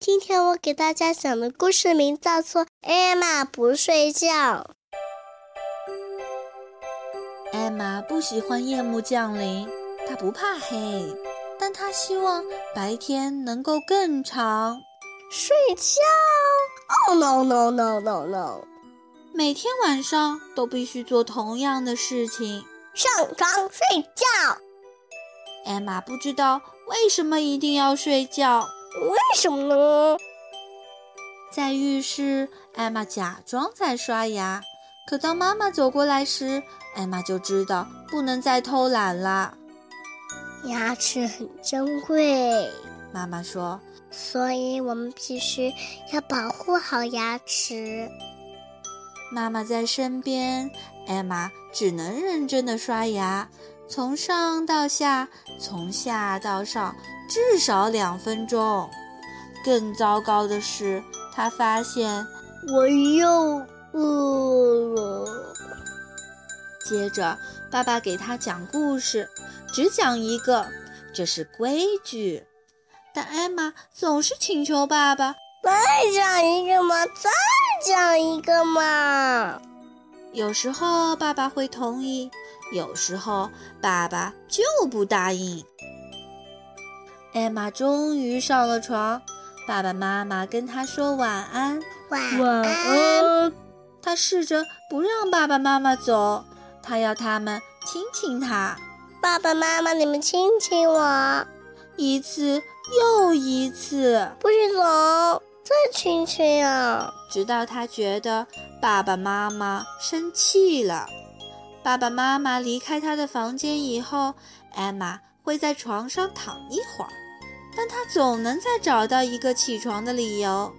今天我给大家讲的故事名叫做《艾玛不睡觉》。艾玛不喜欢夜幕降临，她不怕黑，但她希望白天能够更长。睡觉？Oh no no no no no！每天晚上都必须做同样的事情，上床睡觉。艾玛不知道为什么一定要睡觉。为什么呢？在浴室，艾玛假装在刷牙，可当妈妈走过来时，艾玛就知道不能再偷懒了。牙齿很珍贵，妈妈说，所以我们必须要保护好牙齿。妈妈在身边，艾玛只能认真的刷牙，从上到下，从下到上。至少两分钟。更糟糕的是，他发现我又饿了。接着，爸爸给他讲故事，只讲一个，这是规矩。但艾玛总是请求爸爸再讲一个嘛，再讲一个嘛。有时候爸爸会同意，有时候爸爸就不答应。艾玛终于上了床，爸爸妈妈跟她说晚安。晚安。她试着不让爸爸妈妈走，她要他们亲亲她。爸爸妈妈，你们亲亲我，一次又一次。不许走，再亲亲啊！直到她觉得爸爸妈妈生气了。爸爸妈妈离开他的房间以后，艾玛。会在床上躺一会儿，但他总能再找到一个起床的理由，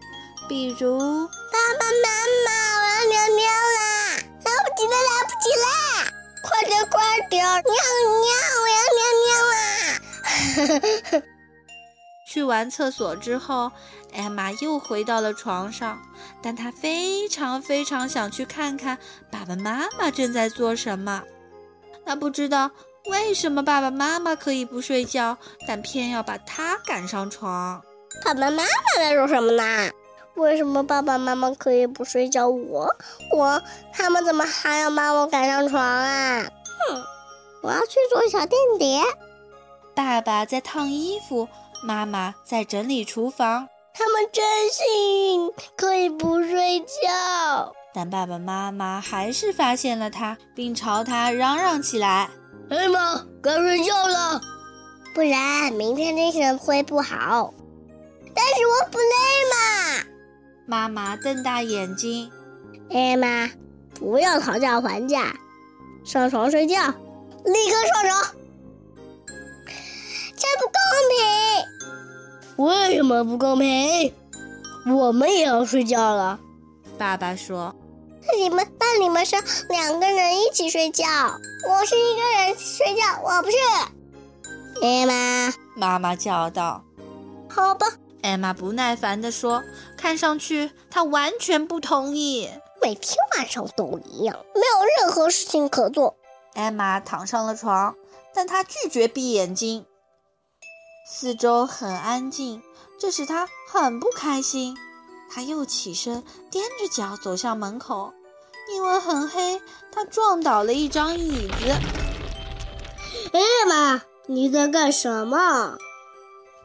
比如爸爸妈妈，我要尿尿啦，来不及了，来不及了，快点快点，尿尿，我要尿尿啦！去完厕所之后，艾玛又回到了床上，但她非常非常想去看看爸爸妈妈正在做什么，她不知道。为什么爸爸妈妈可以不睡觉，但偏要把她赶上床？爸爸妈妈在做什么呢？为什么爸爸妈妈可以不睡觉，我我他们怎么还要把我赶上床啊？哼！我要去做小间谍。爸爸在烫衣服，妈妈在整理厨房。他们真幸运可以不睡觉，但爸爸妈妈还是发现了他，并朝他嚷嚷起来。艾玛，该睡觉了，不然明天精神会不好。但是我不累嘛。妈妈瞪大眼睛。艾玛，不要讨价还价，上床睡觉，立刻上床。这不公平。为什么不公平？我们也要睡觉了。爸爸说。那你们，那你们是两个人一起睡觉，我是一个人睡觉，我不是。艾玛，妈妈叫道。好吧，艾玛不耐烦地说，看上去她完全不同意。每天晚上都一样，没有任何事情可做。艾玛躺上了床，但她拒绝闭眼睛。四周很安静，这使他很不开心。他又起身，踮着脚走向门口。因为很黑，他撞倒了一张椅子。哎呀妈，你在干什么？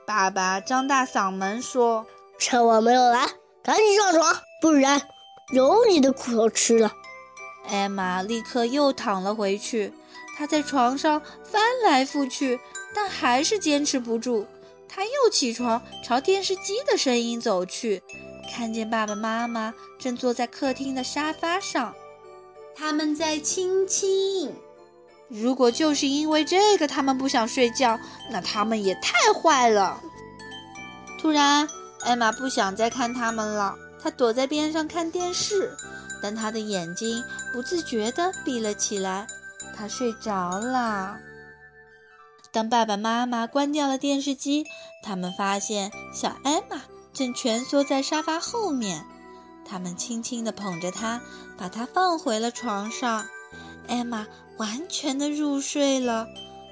爸爸张大嗓门说：“趁我没有来，赶紧上床，不然有你的苦头吃了。”艾玛立刻又躺了回去。她在床上翻来覆去，但还是坚持不住。她又起床，朝电视机的声音走去。看见爸爸妈妈正坐在客厅的沙发上，他们在亲亲。如果就是因为这个他们不想睡觉，那他们也太坏了。突然，艾玛不想再看他们了，她躲在边上看电视，但他的眼睛不自觉地闭了起来，他睡着了。当爸爸妈妈关掉了电视机，他们发现小艾玛。正蜷缩在沙发后面，他们轻轻地捧着她，把她放回了床上。艾玛完全的入睡了。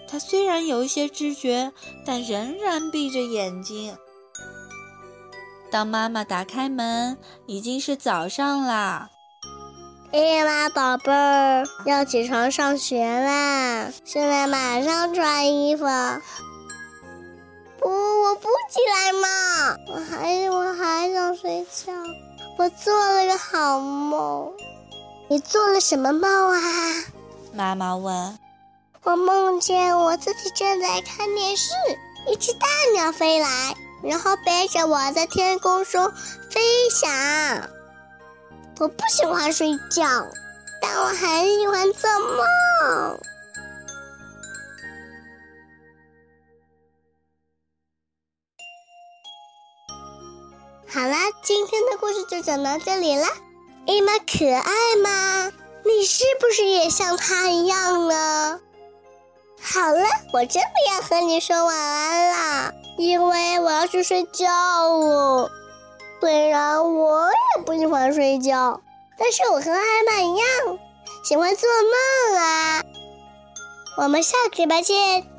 她虽然有一些知觉，但仍然闭着眼睛。当妈妈打开门，已经是早上啦。哎呀妈宝贝儿，要起床上学啦！现在马上穿衣服。不，我不起来嘛，我还我还想睡觉。我做了个好梦。你做了什么梦啊？妈妈问。我梦见我自己正在看电视，一只大鸟飞来，然后背着我在天空中飞翔。我不喜欢睡觉，但我很喜欢做梦。好啦，今天的故事就讲到这里啦。艾玛可爱吗？你是不是也像她一样呢？好了，我真的要和你说晚安啦，因为我要去睡觉了。虽然我也不喜欢睡觉，但是我和艾玛一样喜欢做梦啊！我们下期再见。